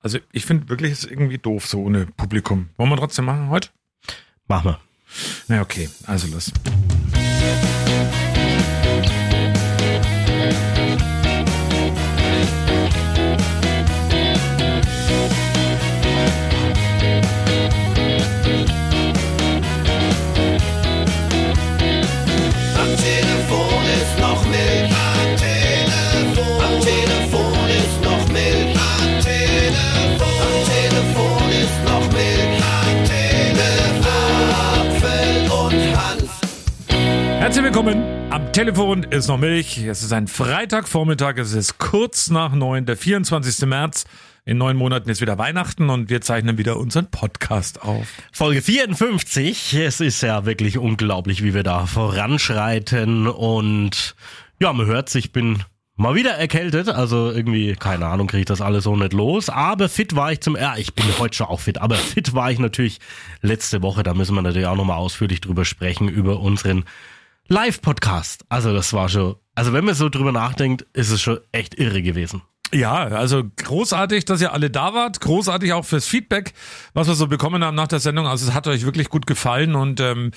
Also ich finde wirklich, es ist irgendwie doof so ohne Publikum. Wollen wir trotzdem machen heute? Machen wir. Na okay, also los. Willkommen. Am Telefon ist noch Milch. Es ist ein Freitagvormittag. Es ist kurz nach neun, der 24. März. In neun Monaten ist wieder Weihnachten und wir zeichnen wieder unseren Podcast auf. Folge 54. Es ist ja wirklich unglaublich, wie wir da voranschreiten. Und ja, man hört ich bin mal wieder erkältet. Also irgendwie, keine Ahnung, kriege ich das alles so nicht los. Aber fit war ich zum, ja, ich bin heute schon auch fit. Aber fit war ich natürlich letzte Woche. Da müssen wir natürlich auch nochmal ausführlich drüber sprechen, über unseren Live-Podcast. Also das war schon, also wenn man so drüber nachdenkt, ist es schon echt irre gewesen. Ja, also großartig, dass ihr alle da wart. Großartig auch fürs Feedback, was wir so bekommen haben nach der Sendung. Also es hat euch wirklich gut gefallen und ähm,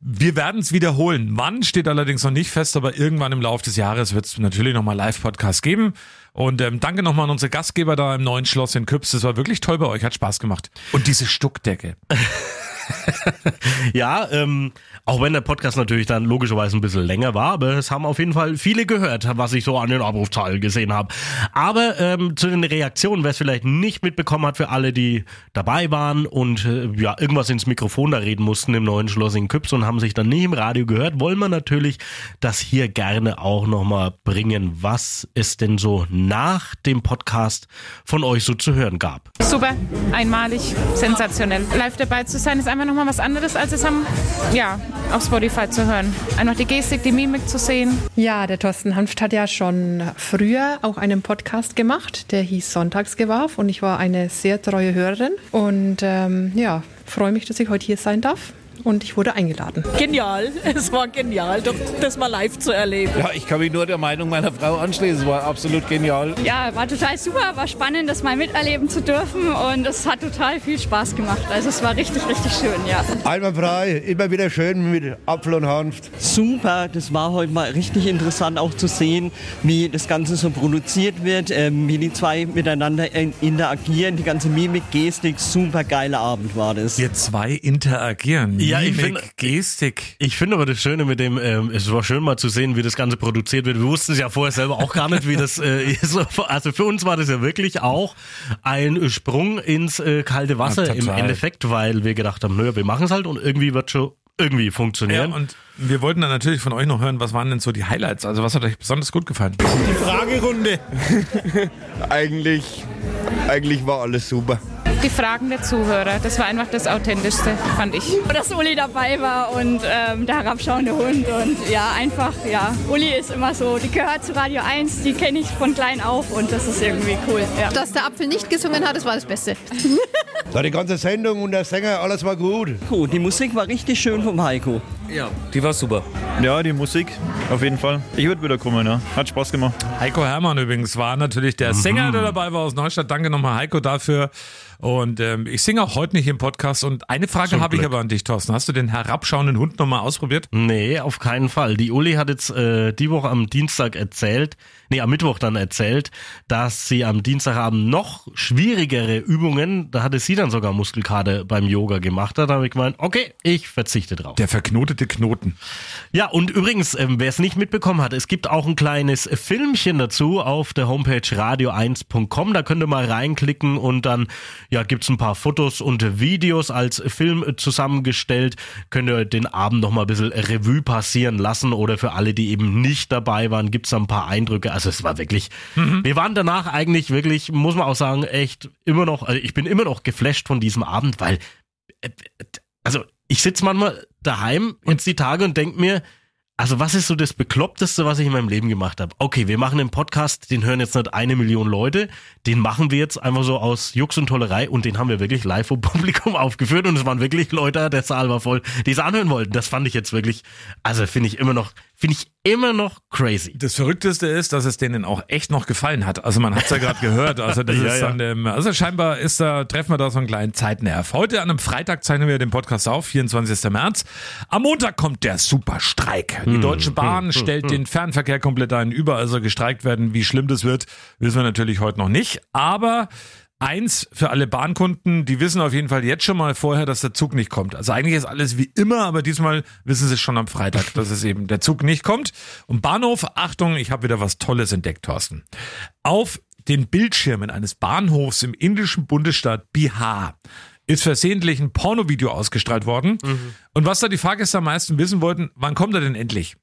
wir werden es wiederholen. Wann steht allerdings noch nicht fest, aber irgendwann im Laufe des Jahres wird es natürlich nochmal Live-Podcast geben. Und ähm, danke nochmal an unsere Gastgeber da im neuen Schloss in Küps. Das war wirklich toll bei euch, hat Spaß gemacht. Und diese Stuckdecke. Ja, ähm, auch wenn der Podcast natürlich dann logischerweise ein bisschen länger war, aber es haben auf jeden Fall viele gehört, was ich so an den Abrufzahlen gesehen habe. Aber ähm, zu den Reaktionen, wer es vielleicht nicht mitbekommen hat, für alle, die dabei waren und äh, ja irgendwas ins Mikrofon da reden mussten im neuen Schloss in Küps und haben sich dann nicht im Radio gehört, wollen wir natürlich das hier gerne auch nochmal bringen, was es denn so nach dem Podcast von euch so zu hören gab. Super, einmalig, sensationell. Live dabei zu sein ist einfach nochmal was anderes, als es am, ja, auf Spotify zu hören. Einfach die Gestik, die Mimik zu sehen. Ja, der Thorsten Hanft hat ja schon früher auch einen Podcast gemacht, der hieß Sonntagsgewarf und ich war eine sehr treue Hörerin und ähm, ja, freue mich, dass ich heute hier sein darf und ich wurde eingeladen. Genial, es war genial, doch das mal live zu erleben. Ja, ich kann mich nur der Meinung meiner Frau anschließen. Es war absolut genial. Ja, war total super, war spannend, das mal miterleben zu dürfen und es hat total viel Spaß gemacht. Also es war richtig, richtig schön, ja. Einwandfrei, immer wieder schön mit Apfel und Hanft. Super, das war heute mal richtig interessant auch zu sehen, wie das Ganze so produziert wird, ähm, wie die zwei miteinander in- interagieren, die ganze Mimik, Gestik, super geiler Abend war das. Ihr zwei interagieren. Ja, ich Mimik, find- Gestik. Ich finde aber das Schöne mit dem, ähm, es war schön mal zu sehen, wie das Ganze produziert wird. Wir wussten es ja vorher selber auch gar nicht, wie das äh, ist. Also für uns war das ja wirklich auch ein Sprung ins äh, kalte Wasser Ja, im. Endeffekt, weil wir gedacht haben, naja, wir machen es halt und irgendwie wird schon irgendwie Ja, funktionieren. und wir wollten dann natürlich von euch noch hören, was waren denn so die Highlights? Also was hat euch besonders gut gefallen? Die Fragerunde. eigentlich, eigentlich war alles super. Die Fragen der Zuhörer, das war einfach das Authentischste, fand ich. Dass Uli dabei war und ähm, der herabschauende Hund und ja, einfach, ja. Uli ist immer so, die gehört zu Radio 1, die kenne ich von klein auf und das ist irgendwie cool, ja. Dass der Apfel nicht gesungen hat, das war das Beste. Da die ganze Sendung und der Sänger, alles war gut. Cool, die Musik war richtig schön vom Heiko. Ja, die war super. Ja, die Musik, auf jeden Fall. Ich würde wieder kommen, ja. Hat Spaß gemacht. Heiko Hermann übrigens war natürlich der Sänger, der dabei war aus Neustadt. Danke nochmal Heiko dafür. Und ähm, ich singe auch heute nicht im Podcast. Und eine Frage habe ich aber an dich, Thorsten. Hast du den herabschauenden Hund nochmal ausprobiert? Nee, auf keinen Fall. Die Uli hat jetzt äh, die Woche am Dienstag erzählt, nee, am Mittwoch dann erzählt, dass sie am Dienstagabend noch schwierigere Übungen, da hatte sie dann sogar Muskelkater beim Yoga gemacht. Da habe ich gemeint, okay, ich verzichte drauf. Der verknotete Knoten. Ja, und übrigens, ähm, wer es nicht mitbekommen hat, es gibt auch ein kleines Filmchen dazu auf der Homepage radio1.com. Da könnt ihr mal reinklicken und dann ja, gibt's ein paar Fotos und Videos als Film äh, zusammengestellt. Könnt ihr den Abend noch mal ein bisschen Revue passieren lassen oder für alle, die eben nicht dabei waren, gibt's da ein paar Eindrücke. Also es war wirklich, wir waren danach eigentlich wirklich, muss man auch sagen, echt immer noch, also ich bin immer noch geflasht von diesem Abend, weil äh, also ich sitze manchmal daheim jetzt die Tage und denk mir, also was ist so das Bekloppteste, was ich in meinem Leben gemacht habe? Okay, wir machen einen Podcast, den hören jetzt nicht eine Million Leute, den machen wir jetzt einfach so aus Jux und Tollerei und den haben wir wirklich live vom Publikum aufgeführt und es waren wirklich Leute, der Saal war voll, die es anhören wollten. Das fand ich jetzt wirklich, also finde ich immer noch, finde ich immer noch crazy. Das Verrückteste ist, dass es denen auch echt noch gefallen hat. Also man hat es ja gerade gehört. Also das Ja, ist ja. dann, ähm, also scheinbar ist da, treffen wir da so einen kleinen Zeitnerv. Heute an einem Freitag zeichnen wir den Podcast auf, 24. März. Am Montag kommt der Superstreik. Die Hm, Deutsche Bahn hm, hm, stellt hm. den Fernverkehr komplett ein. Überall soll gestreikt werden. Wie schlimm das wird, wissen wir natürlich heute noch nicht. Aber Eins für alle Bahnkunden, die wissen auf jeden Fall jetzt schon mal vorher, dass der Zug nicht kommt. Also eigentlich ist alles wie immer, aber diesmal wissen sie es schon am Freitag, dass es eben der Zug nicht kommt. Und Bahnhof, Achtung, ich habe wieder was Tolles entdeckt, Thorsten. Auf den Bildschirmen eines Bahnhofs im indischen Bundesstaat Bihar ist versehentlich ein Pornovideo ausgestrahlt worden. Und was da die Fahrgäste am meisten wissen wollten, wann kommt er denn endlich?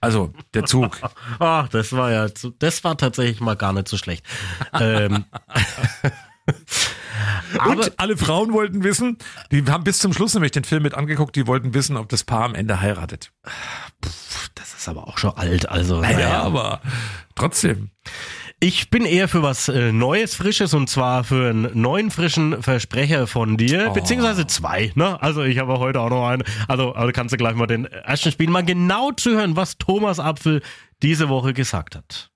Also der Zug. Ach, das war ja, zu- das war tatsächlich mal gar nicht so schlecht. ähm, Und alle Frauen wollten wissen, die haben bis zum Schluss nämlich den Film mit angeguckt, die wollten wissen, ob das Paar am Ende heiratet. das ist aber auch schon alt, also. Naja, naja. aber trotzdem. Ich bin eher für was äh, Neues, Frisches und zwar für einen neuen, frischen Versprecher von dir, Oh. beziehungsweise zwei. Ne? Also ich habe heute auch noch einen. Also, also kannst du gleich mal den ersten spielen, mal genau zu hören, was Thomas Apfel diese Woche gesagt hat.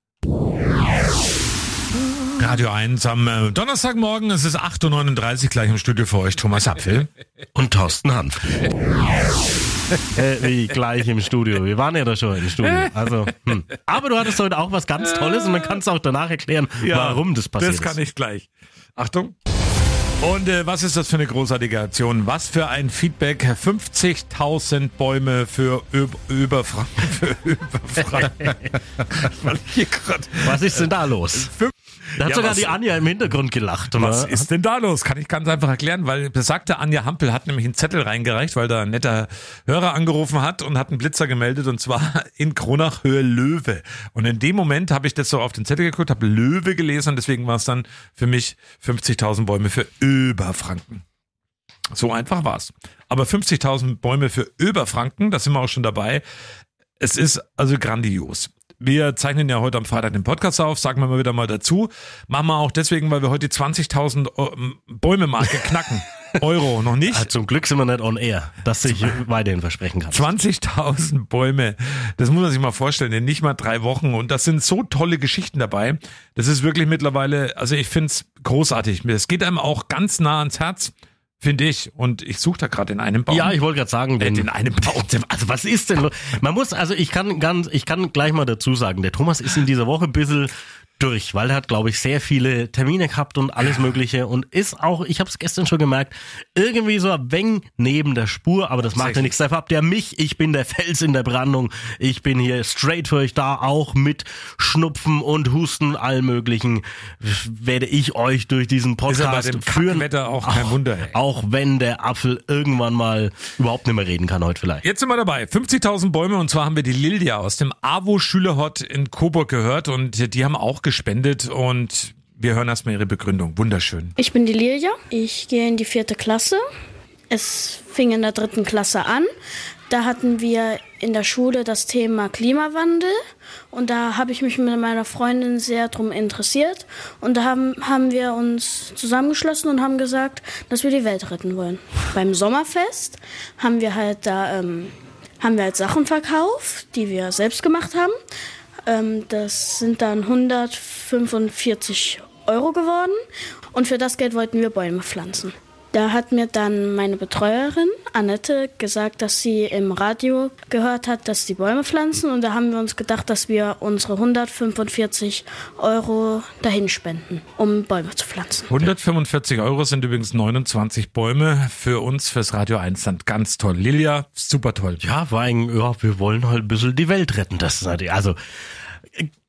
Radio 1 am äh, Donnerstagmorgen, es ist 8.39 Uhr gleich im Studio für euch, Thomas Apfel. Und Thorsten Hanf. äh, wie gleich im Studio. Wir waren ja da schon im Studio. Also, hm. Aber du hattest heute auch was ganz Tolles und dann kannst du auch danach erklären, warum das passiert Das kann ist. ich gleich. Achtung. Und äh, was ist das für eine großartige Aktion? Was für ein Feedback. 50.000 Bäume für Öb Überfranken. Für grad- Was ist denn da los? Da hat Ja, sogar was- die Anja im Hintergrund gelacht. Was ne? ist denn da los? Kann ich ganz einfach erklären, weil besagte Anja Hampel hat nämlich einen Zettel reingereicht, weil da ein netter Hörer angerufen hat und hat einen Blitzer gemeldet und zwar in Kronach Höhe Löwe. Und in dem Moment habe ich das so auf den Zettel geguckt, habe Löwe gelesen und deswegen war es dann für mich 50.000 Bäume für Überfranken. So einfach war's. Aber 50.000 Bäume für Überfranken, da sind wir auch schon dabei. Es ist also grandios. Wir zeichnen ja heute am Freitag den Podcast auf, sagen wir mal wieder mal dazu. Machen wir auch deswegen, weil wir heute die 20.000 Eu- Bäume-Marke knacken. Euro, noch nicht? Ah, zum Glück sind wir nicht on air, dass ich weiterhin versprechen kann. 20.000 Bäume. Das muss man sich mal vorstellen, in nicht mal drei Wochen. Und das sind so tolle Geschichten dabei. Das ist wirklich mittlerweile, also ich find's großartig. Es geht einem auch ganz nah ans Herz, finde ich. Und ich suche da gerade in einem Baum. Ja, ich wollte gerade sagen, Äh, den, den einen Baum. Also was ist denn los? Man muss, also ich kann ganz, ich kann gleich mal dazu sagen, der Thomas ist in dieser Woche ein bisschen durch, weil er hat, glaube ich, sehr viele Termine gehabt und alles Mögliche und ist auch, ich habe es gestern schon gemerkt, irgendwie so ein wenig neben der Spur, aber das macht ja nichts. Dafür habt ihr mich, ich bin der Fels in der Brandung, ich bin hier straight für euch da, auch mit Schnupfen und Husten, allem Möglichen, werde ich euch durch diesen Ist Podcast bei dem führen. Auch kein Wunder. Ey. Auch wenn der Apfel irgendwann mal überhaupt nicht mehr reden kann heute vielleicht. Jetzt sind wir dabei. 50.000 Bäume und zwar haben wir die Lilia aus dem AWO Schülerhort in Coburg gehört und die haben auch gespendet und wir hören erstmal ihre Begründung. Wunderschön. Ich bin die Lilia. Ich gehe in die vierte Klasse. Es fing in der dritten Klasse an. Da hatten wir in der Schule das Thema Klimawandel und da habe ich mich mit meiner Freundin sehr drum interessiert und da haben, haben wir uns zusammengeschlossen und haben gesagt, dass wir die Welt retten wollen. Beim Sommerfest haben wir halt da ähm, haben wir halt Sachen verkauft, die wir selbst gemacht haben. Ähm, das sind dann 145 Euro geworden und für das Geld wollten wir Bäume pflanzen. Da hat mir dann meine Betreuerin Annette gesagt, dass sie im Radio gehört hat, dass die Bäume pflanzen und da haben wir uns gedacht, dass wir unsere 145 Euro dahin spenden, um Bäume zu pflanzen. 145 Euro sind übrigens 29 Bäume für uns fürs Radio 1 Land. Ganz toll. Lilia, super toll. Ja, vor allem, ja, wir wollen halt ein bisschen die Welt retten. Das ist also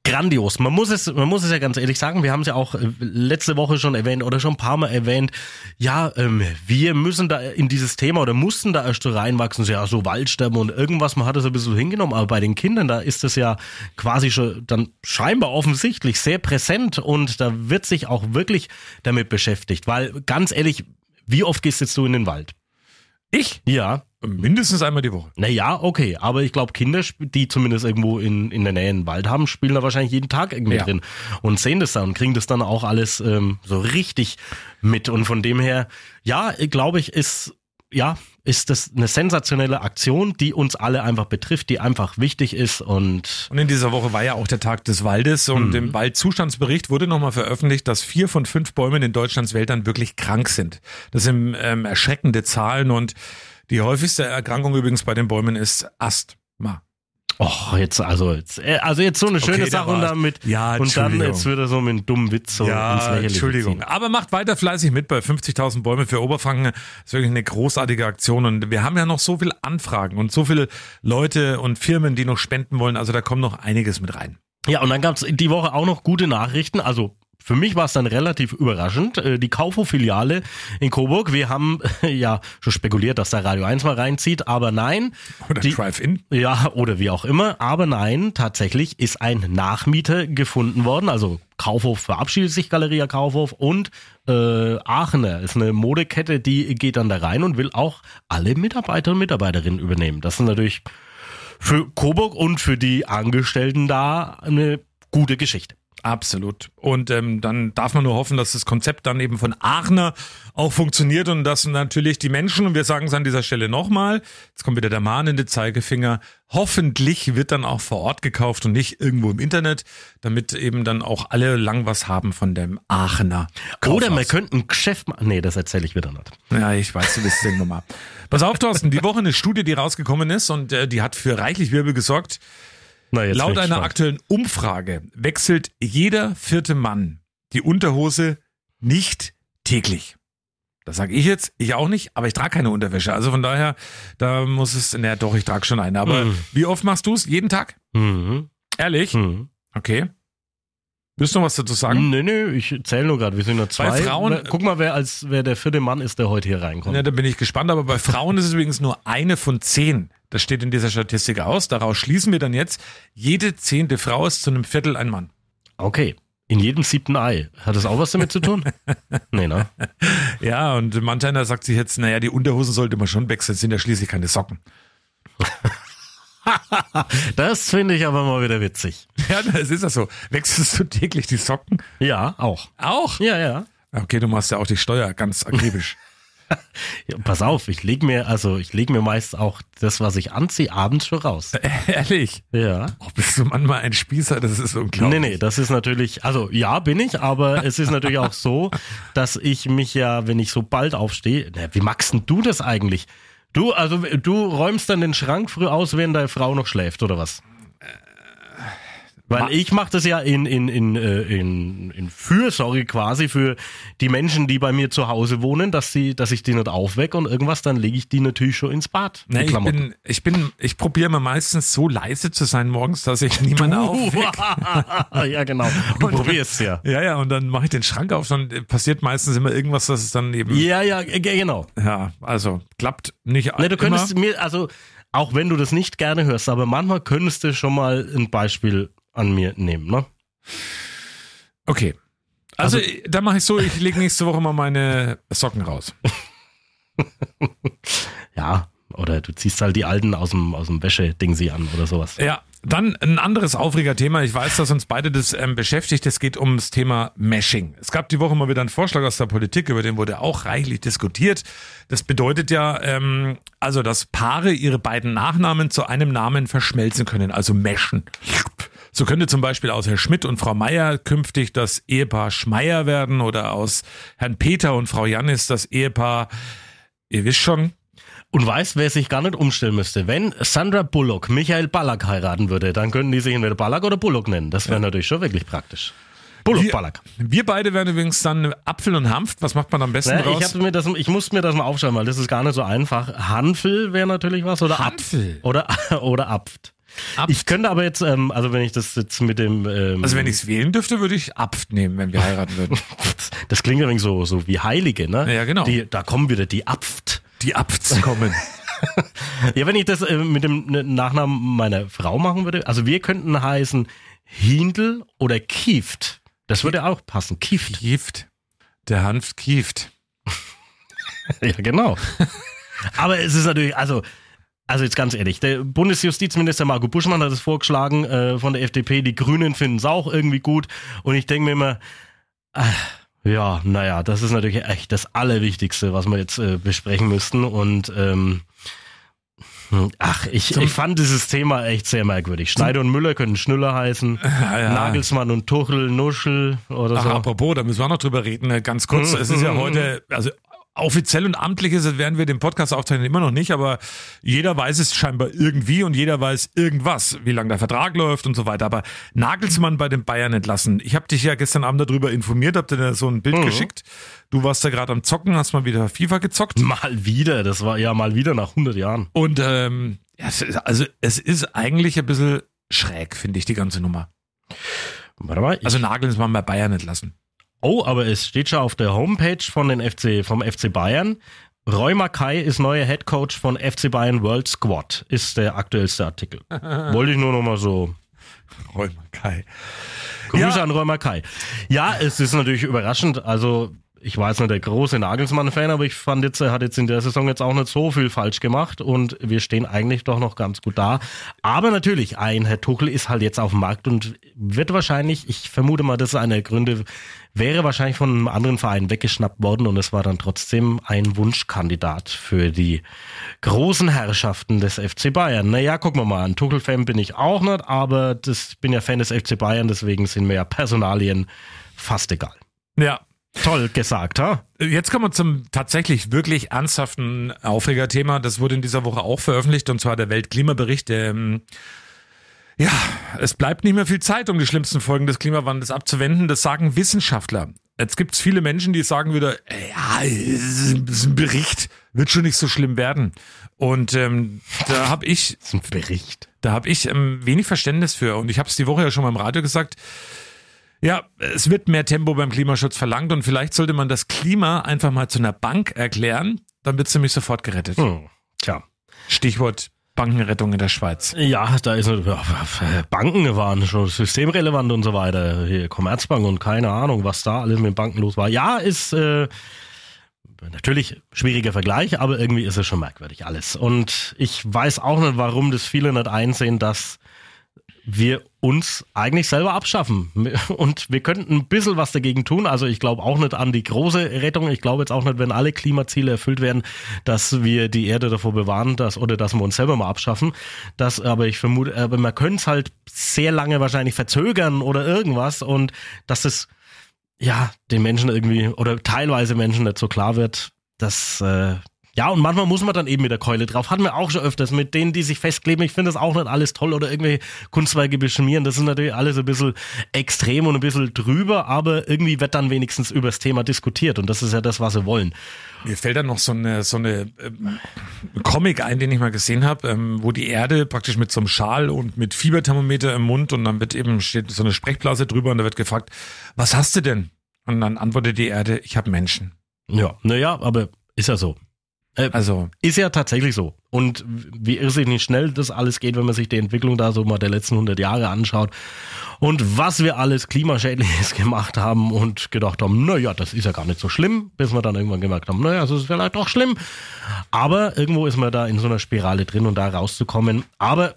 grandios. Man muss es, man muss es ja ganz ehrlich sagen, wir haben es ja auch äh, letzte Woche schon erwähnt oder schon ein paar Mal erwähnt. Ja, ähm, wir müssen da in dieses Thema oder mussten da erst so reinwachsen, so, ja, so Waldsterben und irgendwas, man hat es ein bisschen hingenommen, aber bei den Kindern, da ist es ja quasi schon dann scheinbar offensichtlich sehr präsent und da wird sich auch wirklich damit beschäftigt, weil ganz ehrlich, wie oft gehst jetzt du in den Wald? Ich? Ja. Mindestens einmal die Woche. Naja, okay, aber ich glaube, Kinder, die zumindest irgendwo in, in der Nähe einen Wald haben, spielen da wahrscheinlich jeden Tag irgendwie Ja. drin und sehen das dann und kriegen das dann auch alles ähm, so richtig mit. Und von dem her, ja, glaube ich, ist, ja, ist das eine sensationelle Aktion, die uns alle einfach betrifft, die einfach wichtig ist und Und in dieser Woche war ja auch der Tag des Waldes und Mhm. im Waldzustandsbericht wurde nochmal veröffentlicht, dass vier von fünf Bäumen in Deutschlands Wäldern wirklich krank sind. Das sind ähm, erschreckende Zahlen und die häufigste Erkrankung übrigens bei den Bäumen ist Asthma. Oh, jetzt, also jetzt, äh, also jetzt so eine Okay, schöne da Sache und damit Ja, und dann jetzt wieder so mit einem dummen Witz so ins ja, Lächerliche Entschuldigung. ziehen. Aber macht weiter fleißig mit bei 50.000 Bäume für Oberfranken. Das ist wirklich eine großartige Aktion und wir haben ja noch so viele Anfragen und so viele Leute und Firmen, die noch spenden wollen. Also da kommt noch einiges mit rein. Ja, und dann gab's die Woche auch noch gute Nachrichten. Also für mich war es dann relativ überraschend. Äh, Die Kaufhof-Filiale in Coburg, wir haben ja schon spekuliert, dass da Radio 1 mal reinzieht, aber nein. Oder Drive-In. Ja, oder wie auch immer. Aber nein, tatsächlich ist ein Nachmieter gefunden worden. Also Kaufhof verabschiedet sich, Galeria Kaufhof und äh, Aachener ist eine Modekette, die geht dann da rein und will auch alle Mitarbeiter und Mitarbeiterinnen übernehmen. Das ist natürlich für Coburg und für die Angestellten da eine gute Geschichte. Absolut. Und ähm, dann darf man nur hoffen, dass das Konzept dann eben von Aachener auch funktioniert und dass natürlich die Menschen, und wir sagen es an dieser Stelle nochmal, jetzt kommt wieder der mahnende Zeigefinger, hoffentlich wird dann auch vor Ort gekauft und nicht irgendwo im Internet, damit eben dann auch alle lang was haben von dem Aachener. Oder man Kaufhaus. könnte ein Geschäft machen. Nee, das erzähle ich wieder nicht. Ja, ich weiß, du es irgendwann mal. Pass auf, Thorsten, die Woche eine Studie, die rausgekommen ist und äh, die hat für reichlich Wirbel gesorgt. Na, Laut einer aktuellen Umfrage wechselt jeder vierte Mann die Unterhose nicht täglich. Das sage ich jetzt, ich auch nicht, aber ich trage keine Unterwäsche. Also von daher, da muss es, naja doch, ich trage schon eine. Aber Mhm. wie oft machst du es? Jeden Tag? Mhm. Ehrlich? Mhm. Okay. Willst du noch was dazu sagen? Nee, nee, ich zähle nur gerade, wir sind nur zwei. Bei Frauen- Guck mal, wer als wer der vierte Mann ist, der heute hier reinkommt. Ja, da bin ich gespannt, aber bei Frauen ist es übrigens nur eine von zehn. Das steht in dieser Statistik aus. Daraus schließen wir dann jetzt, jede zehnte Frau ist zu einem Viertel ein Mann. Okay. In jedem siebten Ei. Hat das auch was damit zu tun? nee, ne? Ja, und manch einer sagt sich jetzt, naja, die Unterhosen sollte man schon wechseln, sind ja schließlich keine Socken. Das finde ich aber mal wieder witzig. Ja, das ist ja so. Wechselst du täglich die Socken? Ja, auch. Auch? Ja, ja. Okay, du machst ja auch die Steuer ganz akribisch. ja pass auf, ich lege mir, also ich lege mir meist auch das, was ich anziehe, abends schon raus. Ehrlich? Ja. Oh, bist du manchmal ein Spießer? Das ist unglaublich. Nee, nee, das ist natürlich, also ja, bin ich, aber es ist natürlich auch so, dass ich mich ja, wenn ich so bald aufstehe, na, wie magst denn du das eigentlich? Du, also du räumst dann den Schrank früh aus, während deine Frau noch schläft, oder was? Weil ich mache das ja in, in, in, äh, in, in Fürsorge quasi für die Menschen, die bei mir zu Hause wohnen, dass sie, dass ich die nicht aufwecke und irgendwas, dann lege ich die natürlich schon ins Bad. Nee, ich bin, ich bin, ich probiere mal meistens so leise zu sein morgens, dass ich niemanden aufwecke. ja, genau. Du probierst ja. Ja, ja, und dann mache ich den Schrank auf, dann passiert meistens immer irgendwas, dass es dann eben. Ja, ja, ge- genau. Ja, also klappt nicht Ne, du könntest immer. mir, also auch wenn du das nicht gerne hörst, aber manchmal könntest du schon mal ein Beispiel an mir nehmen, ne? Okay. Also, Also- da mache ich so, ich lege nächste Woche mal meine Socken raus. Ja, oder du ziehst halt die alten aus dem, aus dem Wäscheding sie an oder sowas. Ja, dann ein anderes Aufregerthema. Ich weiß, dass uns beide das ähm, beschäftigt. Es geht ums Thema Mashing. Es gab die Woche mal wieder einen Vorschlag aus der Politik, über den wurde auch reichlich diskutiert. Das bedeutet ja, ähm, also, dass Paare ihre beiden Nachnamen zu einem Namen verschmelzen können, also meshen. So könnte zum Beispiel aus Herr Schmidt und Frau Meier künftig das Ehepaar Schmeier werden oder aus Herrn Peter und Frau Jannis das Ehepaar, ihr wisst schon, Und weißt, wer sich gar nicht umstellen müsste? Wenn Sandra Bullock Michael Ballack heiraten würde, dann könnten die sich entweder Ballack oder Bullock nennen. Das wäre natürlich schon wirklich praktisch. Bullock, Wir- Ballack. Wir beide werden übrigens dann Apfel und Hanft. Was macht man am besten Ne, draus? ich, mir das, ich muss mir das mal aufschreiben, weil das ist gar nicht so einfach. Hanfel wäre natürlich was oder Hanfel? Apf. Oder, oder Apft. Ich könnte aber jetzt, ähm, also wenn ich das jetzt mit dem... Ähm, Also wenn ich es wählen dürfte, würde ich Apft nehmen, wenn wir heiraten würden. Das klingt übrigens so, so wie Heilige, ne? Ja, genau. Die, da kommen wieder die Apft. Die Apfts kommen. Ja, wenn ich das äh, mit dem ne- Nachnamen meiner Frau machen würde, also wir könnten heißen Hindel oder Kieft. Das würde auch passen. Kieft. Kieft. Der Hanft kieft. Ja, genau. Aber es ist natürlich, also, also jetzt ganz ehrlich, der Bundesjustizminister Marco Buschmann hat es vorgeschlagen äh, von der FDP, die Grünen finden es auch irgendwie gut und ich denke mir immer, ah, ja, naja, das ist natürlich echt das Allerwichtigste, was wir jetzt äh, besprechen müssten und ähm, hm, Ach, ich, Zum- ich fand dieses Thema echt sehr merkwürdig. Schneider und Müller können Schnüller heißen, Ja, ja. Nagelsmann und Tuchel, Nuschel oder Ach, so. apropos, da müssen wir auch noch drüber reden. äh, Ganz kurz, Mhm. es ist ja heute, also offiziell und amtlich ist es, werden wir den Podcast aufzeichnen, immer noch nicht, aber jeder weiß es scheinbar irgendwie und jeder weiß irgendwas, wie lange der Vertrag läuft und so weiter. Aber Nagelsmann bei den Bayern entlassen. Ich habe dich ja gestern Abend darüber informiert, hab dir da so ein Bild Mhm. geschickt. Du warst da gerade am Zocken, hast mal wieder FIFA gezockt. Mal wieder, das war ja mal wieder nach 100 Jahren. Und ähm, ja, es ist, also es ist eigentlich ein bisschen schräg, finde ich, die ganze Nummer. Warte mal, Also Nagelsmann bei Bayern entlassen. Oh, aber es steht schon auf der Homepage von den FC, vom FC Bayern. Roy Mackay ist neuer Head Coach von FC Bayern World Squad, ist der aktuellste Artikel. Wollte ich nur noch mal so. Roy Mackay. Grüße Ja. an Roy Mackay. Ja, es ist natürlich überraschend. Also, ich war jetzt nicht der große Nagelsmann-Fan, aber ich fand jetzt, er hat jetzt in der Saison jetzt auch nicht so viel falsch gemacht und wir stehen eigentlich doch noch ganz gut da. Aber natürlich, ein Herr Tuchel ist halt jetzt auf dem Markt und wird wahrscheinlich, ich vermute mal, das ist einer der Gründe, wäre wahrscheinlich von einem anderen Verein weggeschnappt worden und es war dann trotzdem ein Wunschkandidat für die großen Herrschaften des FC Bayern. Naja, gucken wir mal, ein Tuchel-Fan bin ich auch nicht, aber das ich bin ja Fan des FC Bayern, deswegen sind mir ja Personalien fast egal. Ja, Toll gesagt, ha? Jetzt kommen wir zum tatsächlich wirklich ernsthaften Aufregerthema. Das wurde in dieser Woche auch veröffentlicht und zwar der Weltklimabericht. Ähm, ja, es bleibt nicht mehr viel Zeit, um die schlimmsten Folgen des Klimawandels abzuwenden. Das sagen Wissenschaftler. Jetzt gibt es viele Menschen, die sagen wieder, ja, ist ein Bericht, wird schon nicht so schlimm werden. Und ähm, da habe ich, Das ist ein Bericht. da habe ich ähm, wenig Verständnis für. Und ich habe es die Woche ja schon mal im Radio gesagt. Ja, es wird mehr Tempo beim Klimaschutz verlangt und vielleicht sollte man das Klima einfach mal zu einer Bank erklären, dann wird es nämlich sofort gerettet. Hm. Tja. Stichwort Bankenrettung in der Schweiz. Ja, da ist ja, Banken waren schon systemrelevant und so weiter. Hier Commerzbank und keine Ahnung, was da alles mit Banken los war. Ja, ist äh, natürlich schwieriger Vergleich, aber irgendwie ist es schon merkwürdig alles. Und ich weiß auch nicht, warum das viele nicht einsehen, dass wir uns eigentlich selber abschaffen. Und wir könnten ein bisschen was dagegen tun. Also ich glaube auch nicht an die große Rettung. Ich glaube jetzt auch nicht, wenn alle Klimaziele erfüllt werden, dass wir die Erde davor bewahren, dass, oder dass wir uns selber mal abschaffen. Das, aber ich vermute, aber man könnte es halt sehr lange wahrscheinlich verzögern oder irgendwas und dass es ja den Menschen irgendwie oder teilweise Menschen nicht so klar wird, dass äh, ja, und manchmal muss man dann eben mit der Keule drauf. Hatten wir auch schon öfters mit denen, die sich festkleben. Ich finde das auch nicht alles toll oder irgendwelche Kunstwerke beschmieren. Das ist natürlich alles ein bisschen extrem und ein bisschen drüber, aber irgendwie wird dann wenigstens über das Thema diskutiert und das ist ja das, was sie wollen. Mir fällt da noch so eine, so eine ähm, Comic ein, den ich mal gesehen habe, ähm, wo die Erde praktisch mit so einem Schal und mit Fieberthermometer im Mund und dann wird eben steht so eine Sprechblase drüber und da wird gefragt, was hast du denn? Und dann antwortet die Erde, ich habe Menschen. Ja, naja, aber ist ja so. Äh, Also Ist ja tatsächlich so. Und wie irrsinnig schnell das alles geht, wenn man sich die Entwicklung da so mal der letzten 100 Jahre anschaut. Und was wir alles Klimaschädliches gemacht haben und gedacht haben, naja, das ist ja gar nicht so schlimm, bis wir dann irgendwann gemerkt haben, naja, es ist vielleicht doch schlimm. Aber irgendwo ist man da in so einer Spirale drin und da rauszukommen. Aber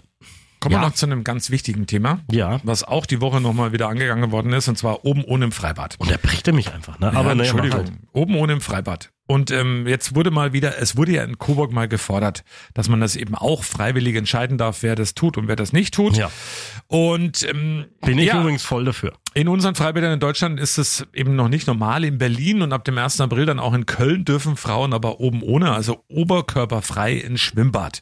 kommen Ja. wir noch zu einem ganz wichtigen Thema, ja, was auch die Woche nochmal wieder angegangen worden ist, und zwar oben ohne im Freibad. und er bricht mich einfach. Ne? Ja, Aber mach Entschuldigung, halt. oben ohne im Freibad. Und ähm, jetzt wurde mal wieder, es wurde ja in Coburg mal gefordert, dass man das eben auch freiwillig entscheiden darf, wer das tut und wer das nicht tut. Ja. Und ähm, Bin ich ja, übrigens voll dafür. in unseren Freibädern in Deutschland ist es eben noch nicht normal. In Berlin und ab dem 1. April dann auch in Köln dürfen Frauen aber oben ohne, also oberkörperfrei ins Schwimmbad.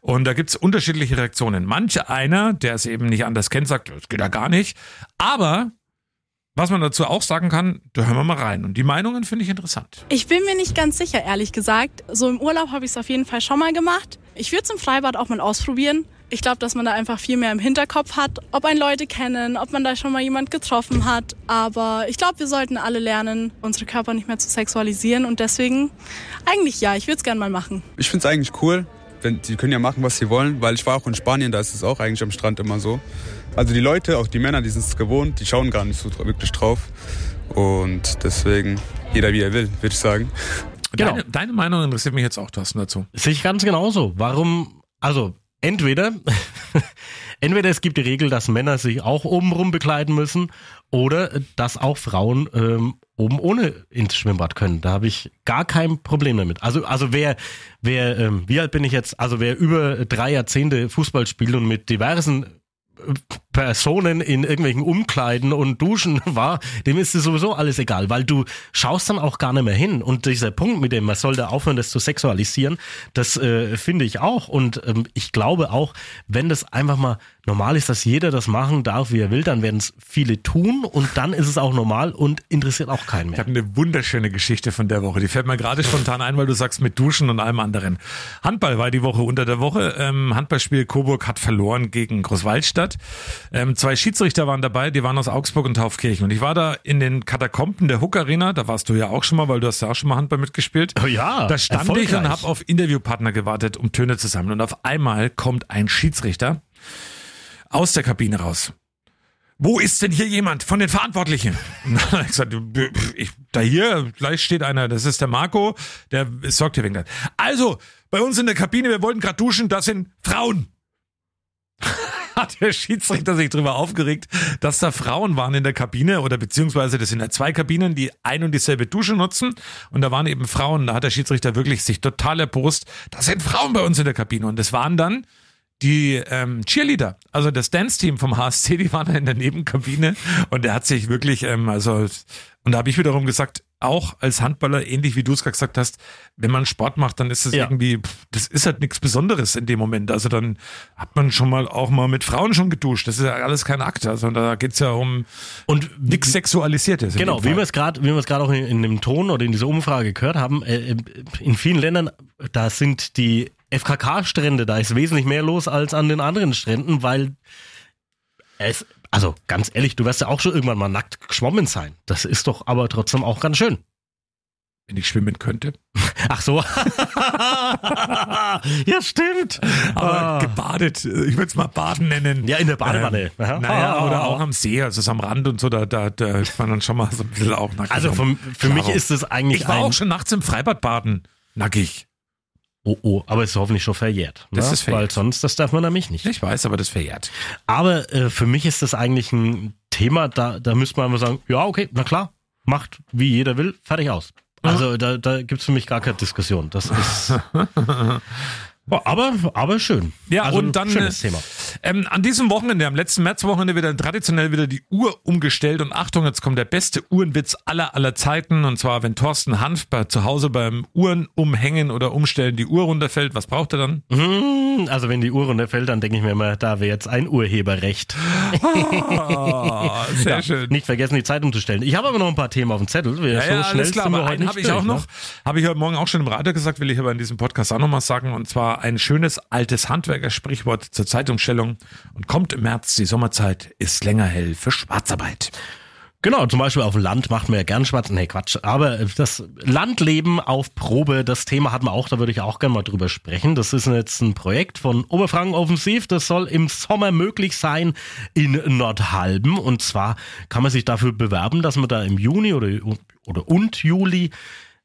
Und da gibt's unterschiedliche Reaktionen. Manche einer, der es eben nicht anders kennt, sagt, das geht ja gar nicht. Aber was man dazu auch sagen kann, da hören wir mal rein. Und die Meinungen finde ich interessant. Ich bin mir nicht ganz sicher, ehrlich gesagt. So im Urlaub habe ich es auf jeden Fall schon mal gemacht. Ich würde es im Freibad auch mal ausprobieren. Ich glaube, dass man da einfach viel mehr im Hinterkopf hat, ob ein Leute kennen, ob man da schon mal jemand getroffen hat. Aber ich glaube, wir sollten alle lernen, unsere Körper nicht mehr zu sexualisieren. Und deswegen, eigentlich ja, ich würde es gerne mal machen. Ich finde es eigentlich cool. Wenn, die können ja machen, was sie wollen, weil ich war auch in Spanien, da ist es auch eigentlich am Strand immer so. Also die Leute, auch die Männer, die sind es gewohnt, die schauen gar nicht so wirklich drauf. Und deswegen, jeder wie er will, würde ich sagen. Genau. Deine, deine Meinung interessiert mich jetzt auch, Thorsten, dazu. Sehe ich ganz genauso. Warum, also entweder, entweder es gibt die Regel, dass Männer sich auch obenrum bekleiden müssen oder dass auch Frauen ähm, oben ohne ins Schwimmbad können. Da habe ich gar kein Problem damit. Also, also wer, wer, ähm, wie alt bin ich jetzt? Also wer über drei Jahrzehnte Fußball spielt und mit diversen äh, Personen in irgendwelchen Umkleiden und Duschen war, dem ist es sowieso alles egal, weil du schaust dann auch gar nicht mehr hin. Und dieser Punkt mit dem, man sollte aufhören, das zu sexualisieren, das äh, finde ich auch. Und ähm, ich glaube auch, wenn das einfach mal normal ist, dass jeder das machen darf, wie er will, dann werden es viele tun und dann ist es auch normal und interessiert auch keinen Ich mehr. habe eine wunderschöne Geschichte von der Woche. Die fällt mir gerade spontan ein, weil du sagst mit Duschen und allem anderen. Handball war die Woche unter der Woche. Ähm, Handballspiel Coburg hat verloren gegen Großwaldstadt. Ähm, zwei Schiedsrichter waren dabei, die waren aus Augsburg und Taufkirchen. Und ich war da in den Katakomben der Hook Arena. Da warst du ja auch schon mal, weil du hast ja auch schon mal Handball mitgespielt. Oh ja, Da stand ich und habe auf Interviewpartner gewartet, um Töne zu sammeln. Und auf einmal kommt ein Schiedsrichter aus der Kabine raus. Wo ist denn hier jemand von den Verantwortlichen? Und dann habe ich gesagt, ich, da hier, gleich steht einer, das ist der Marco, der sorgt hier wegen das. Also, bei uns in der Kabine, wir wollten gerade duschen, das sind Frauen. Hat der Schiedsrichter sich darüber aufgeregt, dass da Frauen waren in der Kabine oder beziehungsweise das sind ja zwei Kabinen, die ein und dieselbe Dusche nutzen. Und da waren eben Frauen. Da hat der Schiedsrichter wirklich sich total erbost, das sind Frauen bei uns in der Kabine. Und das waren dann die ähm, Cheerleader, also das Dance-Team vom HSC, die waren da in der Nebenkabine. Und der hat sich wirklich, ähm, also und da habe ich wiederum gesagt, auch als Handballer, ähnlich wie du es gerade gesagt hast, wenn man Sport macht, dann ist es Ja. irgendwie, pff, das ist halt nichts Besonderes in dem Moment. Also dann hat man schon mal auch mal mit Frauen schon geduscht. Das ist ja alles kein Akt. Also da geht's ja um und nichts Sexualisiertes. Genau, wie wir es gerade, wie wir es gerade auch in, in dem Ton oder in dieser Umfrage gehört haben, äh, in vielen Ländern, da sind die FKK-Strände, da ist wesentlich mehr los als an den anderen Stränden, weil es, also ganz ehrlich, du wirst ja auch schon irgendwann mal nackt geschwommen sein. Das ist doch aber trotzdem auch ganz schön. Wenn ich schwimmen könnte. Ach so. ja, stimmt. Aber Ah. gebadet, ich würde es mal Baden nennen. Ja, in der Badewanne. Ähm, naja, Ah. oder auch am See, also so am Rand und so, da, da, da ist man dann schon mal so ein bisschen auch nackt. Also rum. für, für mich Klaro. ist es eigentlich Ich war auch schon nachts im Freibad baden. Nackig. Oh, oh, aber es ist hoffentlich schon verjährt. Das ne? ist verjährt. Weil sonst, das darf man nämlich nicht. Ich weiß, aber das verjährt. Aber äh, für mich ist das eigentlich ein Thema, da, da müsste man einfach sagen, ja, okay, na klar, macht wie jeder will, fertig aus. Also da, da gibt's für mich gar keine Diskussion. Das ist. Aber, aber schön. Ja, also, und dann Schönes äh, Thema. Ähm, an diesem Wochenende, am letzten Märzwochenende, wird dann traditionell wieder die Uhr umgestellt. Und Achtung, jetzt kommt der beste Uhrenwitz aller aller Zeiten. Und zwar, wenn Thorsten Hanf bei, zu Hause beim Uhren umhängen oder umstellen die Uhr runterfällt, was braucht er dann? Mhm, Also wenn die Uhr runterfällt, dann denke ich mir immer, da wäre jetzt ein Urheberrecht. Ah, sehr Ja, schön. Nicht vergessen, die Zeit umzustellen. Ich habe aber noch ein paar Themen auf dem Zettel. Wir- Ja, so ja, schnell alles klar, aber heute einen habe ich auch noch, Ne? habe ich heute Morgen auch schon im Radio gesagt, will ich aber in diesem Podcast auch nochmal sagen. Und zwar ein schönes altes Handwerkersprichwort zur Zeitumstellung. Und kommt im März die Sommerzeit, ist länger hell für Schwarzarbeit. Genau, zum Beispiel auf dem Land macht man ja gern Schwarz. Nee, Quatsch. Aber das Landleben auf Probe, das Thema hatten wir auch, da würde ich auch gerne mal drüber sprechen. Das ist jetzt ein Projekt von Oberfranken Offensiv. Das soll im Sommer möglich sein in Nordhalben. Und zwar kann man sich dafür bewerben, dass man da im Juni oder, oder und Juli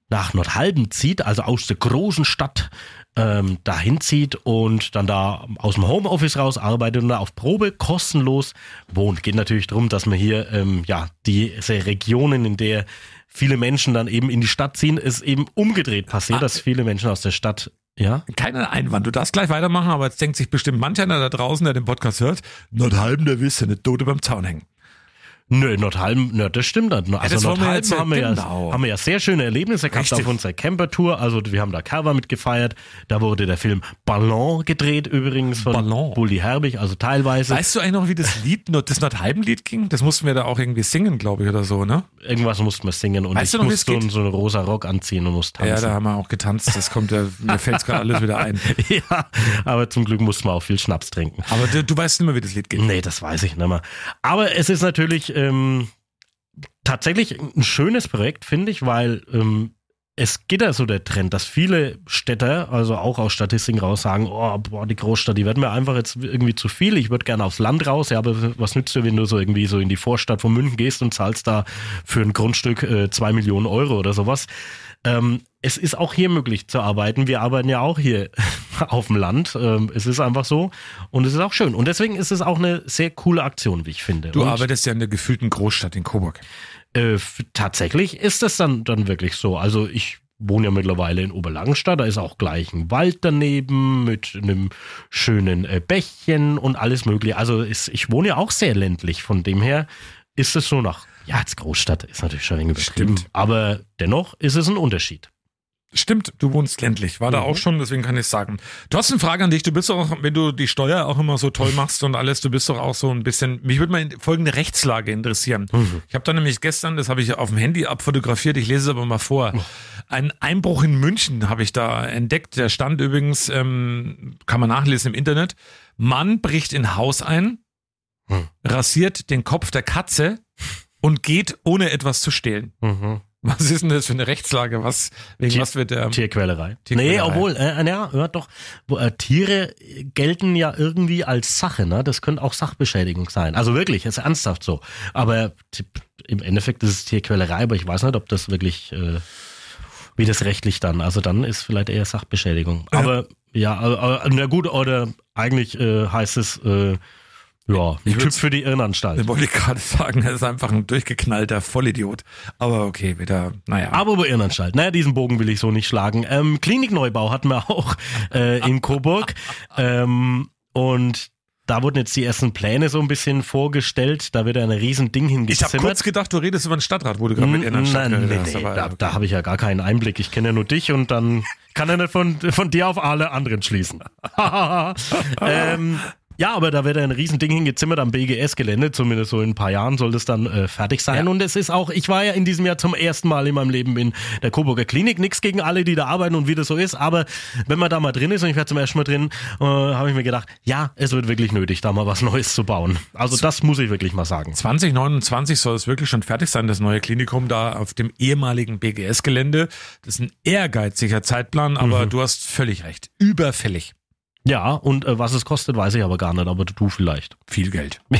nach Nordhalben zieht, also aus der großen Stadt ähm, dahin zieht und dann da aus dem Homeoffice raus arbeitet und da auf Probe kostenlos wohnt. Geht natürlich darum, dass man hier ähm, ja diese Regionen, in der viele Menschen dann eben in die Stadt ziehen, ist eben umgedreht passiert, dass viele Menschen aus der Stadt ja. Keiner Einwand. Du darfst gleich weitermachen, aber jetzt denkt sich bestimmt manch einer da draußen, der den Podcast hört, Nordhalben, der willst du nicht Tote beim Zaun hängen. Nö, Nordhalben, nö, das stimmt nicht. Also ja- haben, wir ja, genau. haben wir ja sehr schöne Erlebnisse gehabt Richtig. auf unserer Camper-Tour. Also wir haben da Carver mitgefeiert. Da wurde der Film Ballon gedreht übrigens von Ballon. Bulli Herbig, also teilweise. Weißt du eigentlich noch, wie das Lied, das Nordhalben-Lied ging? Das mussten wir da auch irgendwie singen, glaube ich, oder so, ne? Irgendwas mussten wir singen und Weißt ich du noch, musste so, einen rosa Rock anziehen und musste Ja, tanzen. da haben wir auch getanzt. Das kommt ja, mir fällt gerade alles wieder ein. ja, aber zum Glück mussten wir auch viel Schnaps trinken. Aber du, du weißt nicht mehr, wie das Lied geht. Nee, das weiß ich nicht mehr. Aber es ist natürlich ähm, tatsächlich ein schönes Projekt, finde ich, weil ähm, es geht ja so der Trend, dass viele Städter, also auch aus Statistiken raus, sagen, oh, boah, die Großstadt, die wird mir einfach jetzt irgendwie zu viel. Ich würde gerne aufs Land raus. Ja, aber was nützt dir, wenn du so irgendwie so in die Vorstadt von München gehst und zahlst da für ein Grundstück äh, zwei Millionen Euro oder sowas? Ähm, es ist auch hier möglich zu arbeiten. Wir arbeiten ja auch hier auf dem Land. Ähm, es ist einfach so und es ist auch schön. Und deswegen ist es auch eine sehr coole Aktion, wie ich finde. Du und, arbeitest ja in der gefühlten Großstadt in Coburg. Äh, tatsächlich ist es dann, dann wirklich so. Also ich wohne ja mittlerweile in Oberlangenstadt, da ist auch gleich ein Wald daneben mit einem schönen äh, Bächchen und alles mögliche. Also ist, ich wohne ja auch sehr ländlich, von dem her ist es so nach, ja, als Großstadt ist natürlich schon ein übertrieben, aber dennoch ist es ein Unterschied. Stimmt, du wohnst ländlich. War da auch schon, deswegen kann ich sagen. Du hast eine Frage an dich. Du bist doch auch, wenn du die Steuer auch immer so toll machst und alles, du bist doch auch so ein bisschen. Mich würde mal folgende Rechtslage interessieren. Ich habe da nämlich gestern, das habe ich auf dem Handy abfotografiert, ich lese es aber mal vor. Ein Einbruch in München habe ich da entdeckt. Der stand übrigens, ähm, kann man nachlesen im Internet. Mann bricht in Haus ein, rasiert den Kopf der Katze und geht, ohne etwas zu stehlen. Was ist denn das für eine Rechtslage? Was, wegen Tier- was wird der? Tierquälerei. Tierquälerei. Nee, obwohl, äh, ja, ja, doch. Wo, äh, Tiere gelten ja irgendwie als Sache, ne? Das könnte auch Sachbeschädigung sein. Also wirklich, ist ernsthaft so. Aber im Endeffekt ist es Tierquälerei, aber ich weiß nicht, ob das wirklich, äh, wie das rechtlich dann. Also dann ist vielleicht eher Sachbeschädigung. Aber ja, aber, aber, na gut, oder eigentlich äh, heißt es, äh, ja, ein Typ für die Irrenanstalt. Wollte ich gerade sagen, er ist einfach ein durchgeknallter Vollidiot. Aber okay, wieder, naja. Aber über Irrenanstalt. Naja, diesen Bogen will ich so nicht schlagen. Ähm, Klinikneubau hatten wir auch äh, in Coburg. ähm, und da wurden jetzt die ersten Pläne so ein bisschen vorgestellt. Da wird ein riesen Ding Ich hingezimmert. habe kurz gedacht, du redest über den Stadtrat, wo du gerade mit Innenstadt Nein, nee, nee, aber- da, da habe ich ja gar keinen Einblick. Ich kenne ja nur dich und dann kann er nicht von, von dir auf alle anderen schließen. ähm, ja, aber da wird ein Riesending hingezimmert am BGS-Gelände, zumindest so in ein paar Jahren soll das dann äh, fertig sein. Und es ist auch, ich war ja in diesem Jahr zum ersten Mal in meinem Leben in der Coburger Klinik. Nix gegen alle, die da arbeiten und wie das so ist, aber wenn man da mal drin ist und ich war zum ersten Mal drin, äh, habe ich mir gedacht, ja, es wird wirklich nötig, da mal was Neues zu bauen. Also das muss ich wirklich mal sagen. 2029 soll es wirklich schon fertig sein, das neue Klinikum da auf dem ehemaligen BGS-Gelände. Das ist ein ehrgeiziger Zeitplan, aber Mhm. du hast völlig recht. Überfällig. Ja, und äh, was es kostet, weiß ich aber gar nicht, aber du vielleicht. Viel Geld.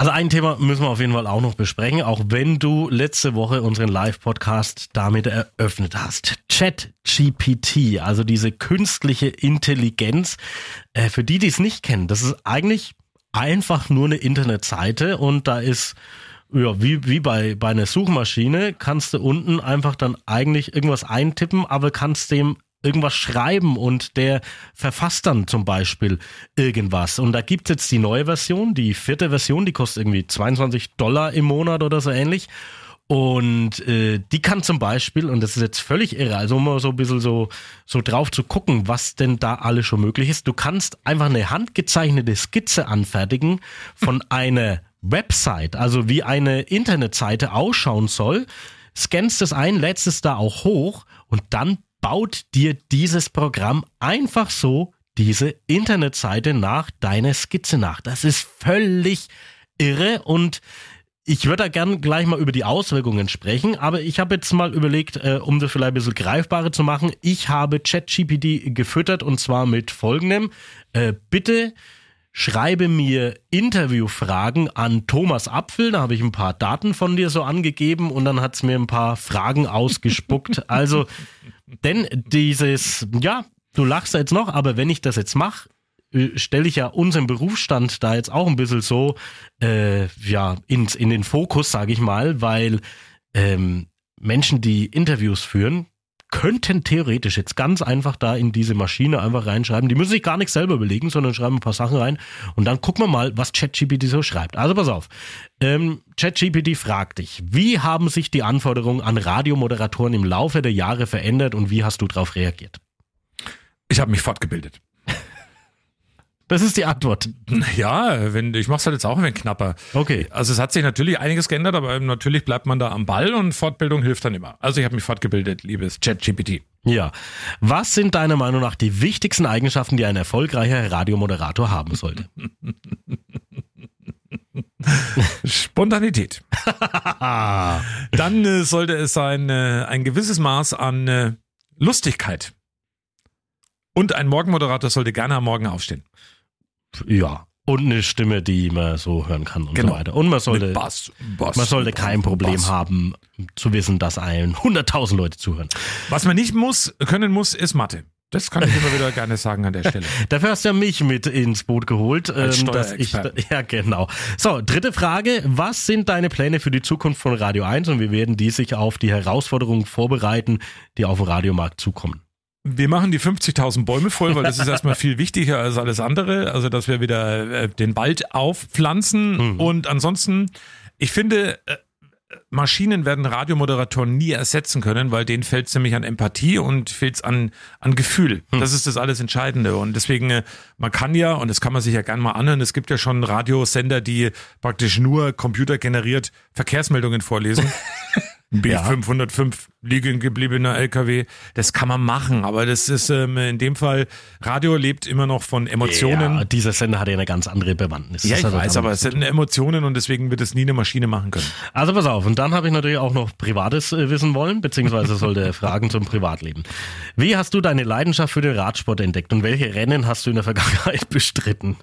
Also ein Thema müssen wir auf jeden Fall auch noch besprechen, auch wenn du letzte Woche unseren Live-Podcast damit eröffnet hast. ChatGPT, also diese künstliche Intelligenz. Äh, für die, die es nicht kennen, das ist eigentlich einfach nur eine Internetseite und da ist ja, wie, wie bei, bei einer Suchmaschine kannst du unten einfach dann eigentlich irgendwas eintippen, aber kannst dem irgendwas schreiben und der verfasst dann zum Beispiel irgendwas. Und da gibt es jetzt die neue Version, die vierte Version, die kostet irgendwie 22 Dollar im Monat oder so ähnlich. Und äh, die kann zum Beispiel, und das ist jetzt völlig irre, also um mal so ein bisschen so, so drauf zu gucken, was denn da alles schon möglich ist. Du kannst einfach eine handgezeichnete Skizze anfertigen von einer Website, also wie eine Internetseite ausschauen soll, scannst es ein, lädst es da auch hoch und dann baut dir dieses Programm einfach so diese Internetseite nach deiner Skizze nach. Das ist völlig irre und ich würde da gern gleich mal über die Auswirkungen sprechen, aber ich habe jetzt mal überlegt, äh, um das vielleicht ein bisschen greifbarer zu machen, ich habe ChatGPT gefüttert und zwar mit folgendem. Äh, bitte schreibe mir Interviewfragen an Thomas Apfel. Da habe ich ein paar Daten von dir so angegeben und dann hat es mir ein paar Fragen ausgespuckt. also, denn dieses, ja, du lachst jetzt noch, aber wenn ich das jetzt mache, stelle ich ja unseren Berufsstand da jetzt auch ein bisschen so äh, ja ins, in den Fokus, sage ich mal, weil ähm, Menschen, die Interviews führen, könnten theoretisch jetzt ganz einfach da in diese Maschine einfach reinschreiben. Die müssen sich gar nichts selber überlegen, sondern schreiben ein paar Sachen rein und dann gucken wir mal, was ChatGPT so schreibt. Also pass auf. Ähm, ChatGPT fragt dich, wie haben sich die Anforderungen an Radiomoderatoren im Laufe der Jahre verändert und wie hast du darauf reagiert? Ich habe mich fortgebildet. Das ist die Antwort. Ja, wenn, ich mache es halt jetzt auch ein wenig knapper. Okay. Also es hat sich natürlich einiges geändert, aber natürlich bleibt man da am Ball und Fortbildung hilft dann immer. Also ich habe mich fortgebildet, liebes ChatGPT. Ja. Was sind deiner Meinung nach die wichtigsten Eigenschaften, die ein erfolgreicher Radiomoderator haben sollte? Spontanität. Dann äh, sollte es ein, äh, ein gewisses Maß an äh, Lustigkeit. Und ein Morgenmoderator sollte gerne am Morgen aufstehen. Ja. Und eine Stimme, die man so hören kann und Genau. so weiter. Und man sollte, Bass, Bass, man sollte kein Problem Bass. haben, zu wissen, dass einen 100.000 Leute zuhören. Was man nicht muss, können muss, ist Mathe. Das kann ich immer wieder gerne sagen an der Stelle. Dafür hast du ja mich mit ins Boot geholt. Als ähm, dass ich, ja, genau. So, dritte Frage. Was sind deine Pläne für die Zukunft von Radio 1 und wie werden die sich auf die Herausforderungen vorbereiten, die auf dem Radiomarkt zukommen? Wir machen die 50.000 Bäume voll, weil das ist erstmal viel wichtiger als alles andere. Also, dass wir wieder äh, den Wald aufpflanzen. Mhm. Und ansonsten, ich finde, äh, Maschinen werden Radiomoderatoren nie ersetzen können, weil denen fehlt es nämlich an Empathie und fehlt es an, an Gefühl. Hm. Das ist das alles Entscheidende. Und deswegen, äh, man kann ja, und das kann man sich ja gerne mal anhören, es gibt ja schon Radiosender, die praktisch nur computergeneriert Verkehrsmeldungen vorlesen. B505 liegen gebliebener LKW. Das kann man machen, aber das ist ähm, in dem Fall, Radio lebt immer noch von Emotionen. Ja, dieser Sender hat ja eine ganz andere Bewandtnis. Ja, ich weiß, aber es sind Emotionen und deswegen wird es nie eine Maschine machen können. Also pass auf, und dann habe ich natürlich auch noch Privates äh, wissen wollen, beziehungsweise sollte Fragen zum Privatleben. Wie hast du deine Leidenschaft für den Radsport entdeckt und welche Rennen hast du in der Vergangenheit bestritten?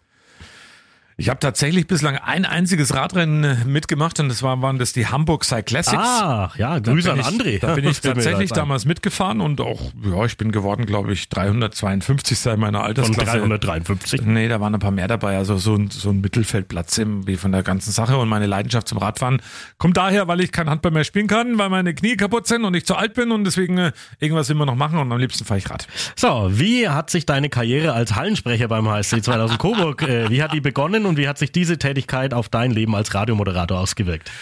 Ich habe tatsächlich bislang ein einziges Radrennen äh, mitgemacht und das war, waren das die Hamburg Cyclassics. Ah, ja, Grüße an André. Da bin ich tatsächlich damals mitgefahren und auch, ja, ich bin geworden, glaube ich, 352 sei meiner Von Altersklasse. 353. Nee, da waren ein paar mehr dabei, also so ein, so ein Mittelfeldplatz im, wie von der ganzen Sache und meine Leidenschaft zum Radfahren kommt daher, weil ich kein Handball mehr spielen kann, weil meine Knie kaputt sind und ich zu alt bin und deswegen äh, irgendwas immer noch machen und am liebsten fahre ich Rad. So, wie hat sich deine Karriere als Hallensprecher beim HSC 2000 Coburg, äh, wie hat die begonnen und wie hat sich diese Tätigkeit auf dein Leben als Radiomoderator ausgewirkt?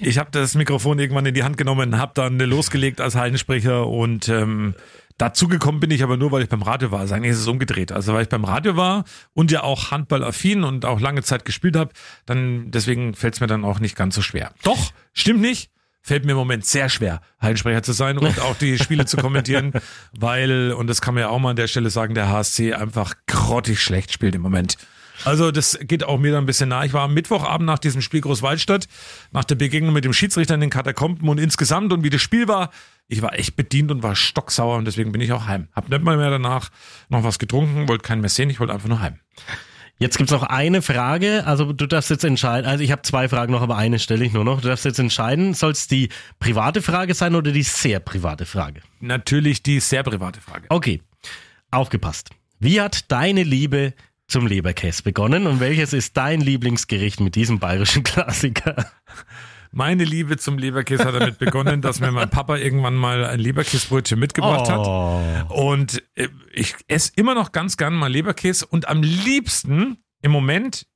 Ich habe das Mikrofon irgendwann in die Hand genommen, habe dann losgelegt als Hallensprecher und ähm, dazu gekommen bin ich aber nur, weil ich beim Radio war. Also eigentlich ist es umgedreht. Also weil ich beim Radio war und ja auch handballaffin und auch lange Zeit gespielt habe, dann deswegen fällt es mir dann auch nicht ganz so schwer. Doch, stimmt nicht. Fällt mir im Moment sehr schwer, Hallensprecher zu sein und auch die Spiele zu kommentieren, weil, und das kann man ja auch mal an der Stelle sagen, der HSC einfach grottig schlecht spielt im Moment. Also das geht auch mir da ein bisschen nah. Ich war am Mittwochabend nach diesem Spiel Großwaldstadt, nach der Begegnung mit dem Schiedsrichter in den Katakomben und insgesamt und wie das Spiel war, ich war echt bedient und war stocksauer und deswegen bin ich auch heim. Hab nicht mal mehr danach noch was getrunken, wollte keinen mehr sehen, ich wollte einfach nur heim. Jetzt gibt's noch eine Frage, also du darfst jetzt entscheiden, also ich habe zwei Fragen noch, aber eine stelle ich nur noch. Du darfst jetzt entscheiden, soll es die private Frage sein oder die sehr private Frage? Natürlich die sehr private Frage. Okay, aufgepasst. Wie hat deine Liebe zum Leberkäse begonnen und welches ist dein Lieblingsgericht mit diesem bayerischen Klassiker? Meine Liebe zum Leberkäse hat damit begonnen, dass mir mein Papa irgendwann mal ein Leberkäsebrötchen mitgebracht Oh. hat. Und äh, ich esse immer noch ganz gern mal Leberkäse und am liebsten im Moment,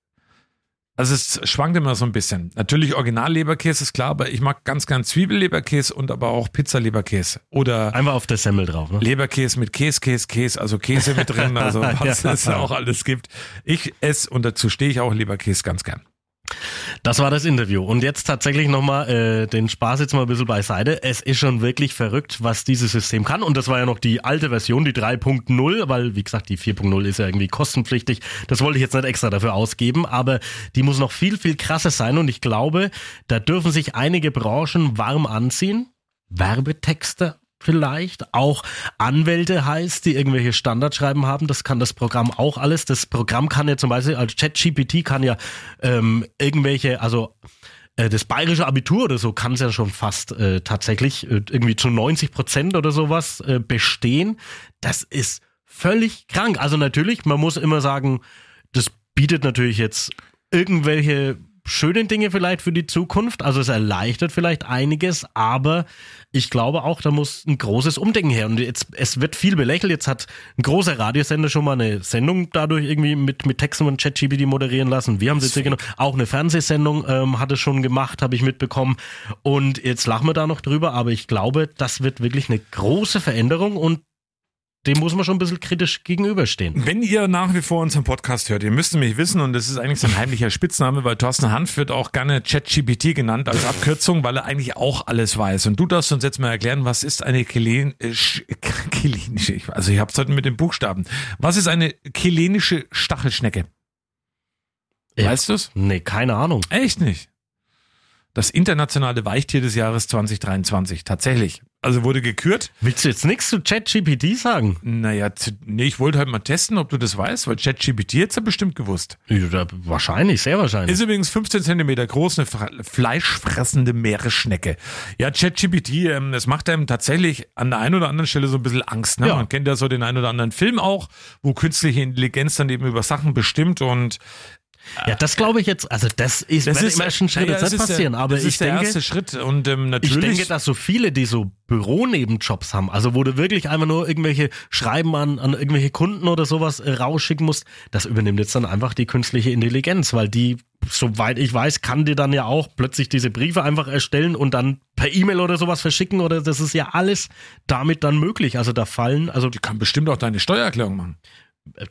also es schwankt immer so ein bisschen. Natürlich Original-Leberkäse ist klar, aber ich mag ganz gern Zwiebelleberkäse und aber auch Pizzaleberkäse. Oder Einfach auf der Semmel drauf, ne? Leberkäse mit Käse, Käse, Käse, also Käse mit drin, also was Ja. es auch alles gibt. Ich esse und dazu stehe ich auch Leberkäse ganz gern. Das war das Interview. Und jetzt tatsächlich nochmal äh, den Spaß jetzt mal ein bisschen beiseite. Es ist schon wirklich verrückt, was dieses System kann. Und das war ja noch die alte Version, die 3.0, weil, wie gesagt, die 4.0 ist ja irgendwie kostenpflichtig. Das wollte ich jetzt nicht extra dafür ausgeben, aber die muss noch viel, viel krasser sein. Und ich glaube, da dürfen sich einige Branchen warm anziehen. Werbetexte vielleicht, auch Anwälte heißt, die irgendwelche Standardschreiben haben, das kann das Programm auch alles. Das Programm kann ja zum Beispiel, also ChatGPT kann ja ähm, irgendwelche, also äh, das bayerische Abitur oder so kann es ja schon fast äh, tatsächlich äh, irgendwie zu 90 Prozent oder sowas äh, bestehen. Das ist völlig krank. Also natürlich, man muss immer sagen, das bietet natürlich jetzt irgendwelche schönen Dinge vielleicht für die Zukunft. Also es erleichtert vielleicht einiges, aber ich glaube auch, da muss ein großes Umdenken her. Und jetzt, es wird viel belächelt. Jetzt hat ein großer Radiosender schon mal eine Sendung dadurch irgendwie mit, mit Texten von ChatGPT moderieren lassen. Wir haben es jetzt genommen. Auch eine Fernsehsendung ähm, hat es schon gemacht, habe ich mitbekommen. Und jetzt lachen wir da noch drüber, aber ich glaube, das wird wirklich eine große Veränderung und dem muss man schon ein bisschen kritisch gegenüberstehen. Wenn ihr nach wie vor unseren Podcast hört, ihr müsst nämlich wissen, und das ist eigentlich so ein heimlicher Spitzname, weil Thorsten Hanf wird auch gerne ChatGPT genannt als Abkürzung, weil er eigentlich auch alles weiß. Und du darfst uns jetzt mal erklären, was ist eine äh, ich- also ich hab's heute mit den Buchstaben. Was ist eine kelenische Stachelschnecke? Weißt du's? Nee, keine Ahnung. Echt nicht? Das internationale Weichtier des Jahres 2023. Tatsächlich. Also wurde gekürt. Willst du jetzt nichts zu ChatGPT sagen? Naja, nee, ich wollte halt mal testen, ob du das weißt, weil ChatGPT jetzt ja bestimmt gewusst. Ja, wahrscheinlich, sehr wahrscheinlich. Ist übrigens 15 Zentimeter groß, eine fleischfressende Meeresschnecke. Ja, ChatGPT, ähm, das macht einem tatsächlich an der einen oder anderen Stelle so ein bisschen Angst. Ne? Ja. Man kennt ja so den einen oder anderen Film auch, wo künstliche Intelligenz dann eben über Sachen bestimmt und Ja, das glaube ich jetzt, also das ist, Das ist- im ersten Schritt ja, das ist der- passieren, aber das ich ist der denke, erste Schritt und ähm, natürlich. ich denke, dass so viele, die so Büronebenjobs haben, also wo du wirklich einfach nur irgendwelche Schreiben an, an irgendwelche Kunden oder sowas äh, rausschicken musst, das übernimmt jetzt dann einfach die künstliche Intelligenz, weil die, soweit ich weiß, kann dir dann ja auch plötzlich diese Briefe einfach erstellen und dann per E-Mail oder sowas verschicken oder das ist ja alles damit dann möglich. Also da fallen, also die kann bestimmt auch deine Steuererklärung machen.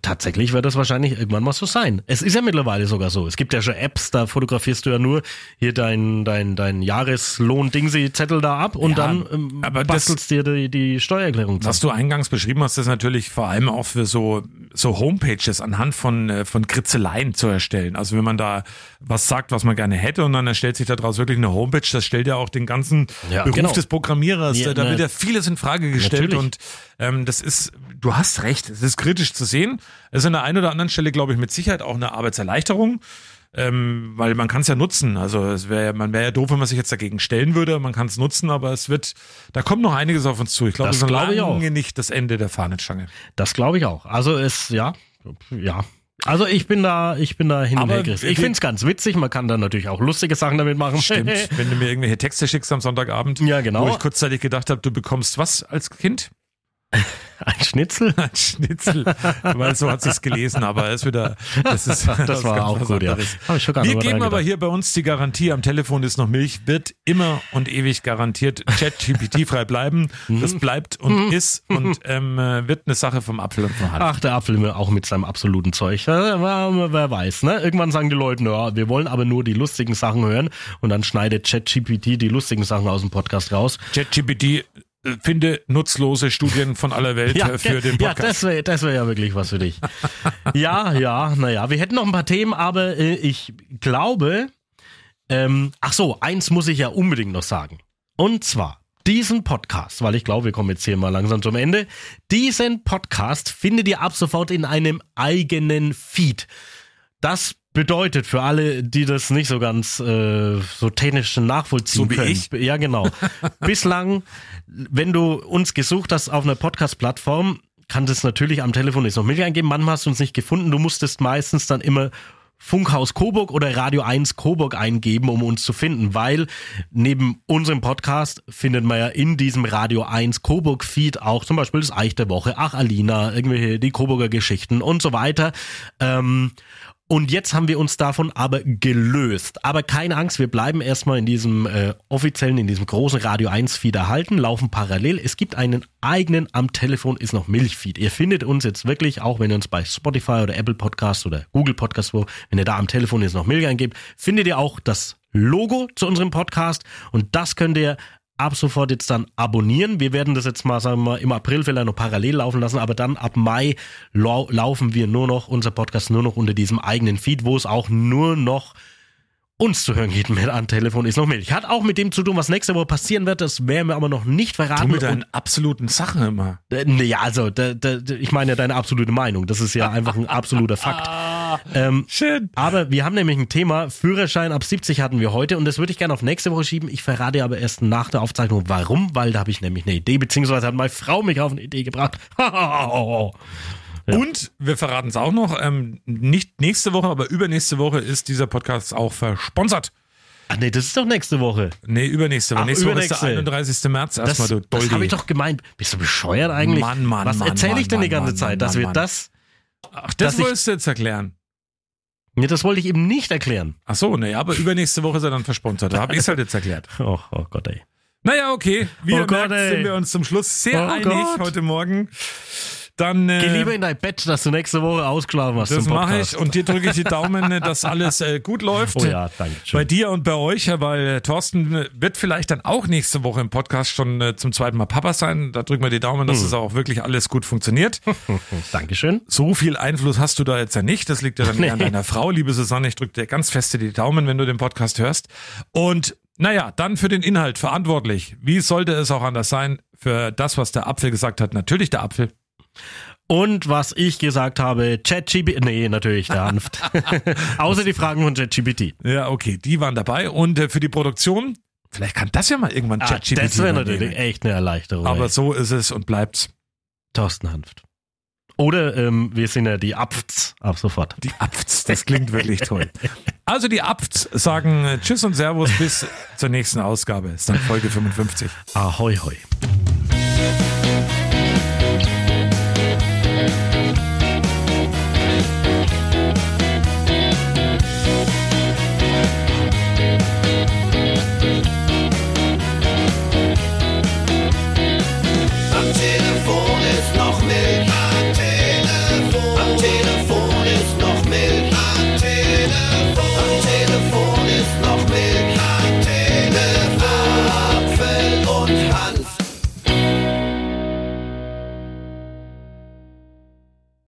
Tatsächlich wird das wahrscheinlich irgendwann mal so sein. Es ist ja mittlerweile sogar so. Es gibt ja schon Apps, da fotografierst du ja nur hier dein, dein, dein Jahreslohn-Dingsi-Zettel da ab und Ja, dann ähm, aber das- bastelst dir die, die Steuererklärung Was du eingangs beschrieben hast, ist natürlich vor allem auch für so, so Homepages anhand von, äh, von Kritzeleien zu erstellen. Also wenn man da was sagt, was man gerne hätte und dann erstellt sich daraus wirklich eine Homepage, das stellt ja auch den ganzen Ja, Beruf genau. des Programmierers, Ja, da ne. wird ja vieles in Frage gestellt Natürlich. und ähm, das ist, du hast recht, es ist kritisch zu sehen. Es ist an der einen oder anderen Stelle, glaube ich, mit Sicherheit auch eine Arbeitserleichterung. Ähm, weil man kann es ja nutzen. Also es wäre, man wäre ja doof, wenn man sich jetzt dagegen stellen würde. Man kann es nutzen, aber es wird, da kommt noch einiges auf uns zu. Ich glaube, Das das ist glaube ich auch. lange nicht das Ende der Fahnenstange. Das glaube ich auch. Also es, ja, ja. Also ich bin da, ich bin da hin und her gerissen. Ich finde es ganz witzig. Man kann da natürlich auch lustige Sachen damit machen. Stimmt. Wenn du mir irgendwelche Texte schickst am Sonntagabend, Ja, genau. wo ich kurzzeitig gedacht habe, du bekommst was als Kind? Ein Schnitzel? Ein Schnitzel. Weil so hat sich's gelesen, aber es ist wieder, das ist Das war ganz auch gut, ja. ich schon gar Wir geben aber hier bei uns die Garantie, am Telefon ist noch Milch, wird immer und ewig garantiert ChatGPT frei bleiben. Das Mhm. bleibt und ist und ähm, äh, wird eine Sache vom Apfel und vom Hand. Ach, der Apfel auch mit seinem absoluten Zeug. Wer, weiß, ne? Irgendwann sagen die Leute, ja, wir wollen aber nur die lustigen Sachen hören und dann schneidet ChatGPT die lustigen Sachen aus dem Podcast raus. ChatGPT finde nutzlose Studien von aller Welt äh, für den ja, Podcast. das wäre das wär ja wirklich was für dich. ja, ja, naja, wir hätten noch ein paar Themen, aber äh, ich glaube, ähm, ach so, eins muss ich ja unbedingt noch sagen. Und zwar, diesen Podcast, weil ich glaube, wir kommen jetzt hier mal langsam zum Ende, diesen Podcast findet ihr ab sofort in einem eigenen Feed. Das bedeutet für alle, die das nicht so ganz äh, so technisch nachvollziehen So wie können. ich? Ja, genau. Bislang, wenn du uns gesucht hast auf einer Podcast-Plattform, kann das natürlich am Telefon jetzt noch Milch eingeben. Manchmal hast du uns nicht gefunden. Du musstest meistens dann immer Funkhaus Coburg oder Radio 1 Coburg eingeben, um uns zu finden, weil neben unserem Podcast findet man ja in diesem Radio 1 Coburg Feed auch zum Beispiel das Eich der Woche, Ach Alina, irgendwelche die Coburger Geschichten und so weiter. Ähm, und jetzt haben wir uns davon aber gelöst. Aber keine Angst, wir bleiben erstmal in diesem äh, offiziellen, in diesem großen Radio 1 Feed erhalten, laufen parallel. Es gibt einen eigenen am Telefon ist noch Milchfeed. Ihr findet uns jetzt wirklich, auch wenn ihr uns bei Spotify oder Apple Podcast oder Google Podcast, wo, wenn ihr da am Telefon jetzt noch Milch eingebt, findet ihr auch das Logo zu unserem Podcast und das könnt ihr ab sofort jetzt dann abonnieren. Wir werden das jetzt mal, sagen wir mal, im April vielleicht noch parallel laufen lassen, aber dann ab Mai lau laufen wir nur noch, unser Podcast nur noch unter diesem eigenen Feed, wo es auch nur noch uns zu hören geht mit an Telefon ist noch Milch. Hat auch mit dem zu tun, was nächste Woche passieren wird, das werden wir aber noch nicht verraten. Du mit deinen absoluten Sachen immer. äh, Nee, ja, also, da, da, da- ich meine ja deine absolute Meinung. Das ist ja einfach ein absoluter Fakt. Ähm, Schön. aber wir haben nämlich ein Thema, Führerschein ab 70 hatten wir heute und das würde ich gerne auf nächste Woche schieben. Ich verrate aber erst nach der Aufzeichnung, warum, weil da habe ich nämlich eine Idee, beziehungsweise hat meine Frau mich auf eine Idee gebracht. Und wir verraten es auch noch, ähm, nicht nächste Woche, aber übernächste Woche ist dieser Podcast auch versponsert. Ach nee, das ist doch nächste Woche. Nee, übernächste Woche. Ach, nächste Woche ist übernächste. der 31. März Das, erstmal, das Doldi. habe ich doch gemeint. Bist du bescheuert eigentlich? Mann, Mann, Was erzähle ich denn Mann, die ganze Zeit? Dass wir das... Ach, das wolltest du jetzt erklären. Nee, das wollte ich eben nicht erklären. Ach so, nee, aber übernächste Woche ist er dann versponsert. Da habe ich es halt jetzt erklärt. Oh, oh Gott, ey. Naja, okay. Wie Oh Gott, sind wir uns zum Schluss sehr Oh einig Gott. heute Morgen. Dann äh, Geh lieber in dein Bett, dass du nächste Woche ausgeschlafen hast Das mache ich und dir drücke ich die Daumen, äh, dass alles äh, gut läuft. Oh ja, danke schön. Bei dir und bei euch, ja, weil äh, Thorsten äh, wird vielleicht dann auch nächste Woche im Podcast schon äh, zum zweiten Mal Papa sein. Da drücken wir die Daumen, dass Hm. es auch wirklich alles gut funktioniert. Dankeschön. So viel Einfluss hast du da jetzt ja nicht. Das liegt ja dann eher an Nee. deiner Frau, liebe Susanne. Ich drücke dir ganz feste die Daumen, wenn du den Podcast hörst. Und Naja, dann für den Inhalt verantwortlich. Wie sollte es auch anders sein? Für das, was der Apfel gesagt hat, natürlich der Apfel. Und was ich gesagt habe, ChatGPT, nee, natürlich der Hanft. Außer die Fragen von ChatGPT. Ja, okay, die waren dabei. Und äh, für die Produktion, vielleicht kann das ja mal irgendwann Ah, ChatGPT das wäre natürlich echt eine Erleichterung. Aber ey. so ist es und bleibt's. Thorsten Hanft. Oder ähm, wir sind ja die Apfts ab sofort. Die Apfts, das klingt wirklich toll. Also die Apfts sagen äh, Tschüss und Servus bis zur nächsten Ausgabe. Ist dann Folge 55. Ahoi, hoi.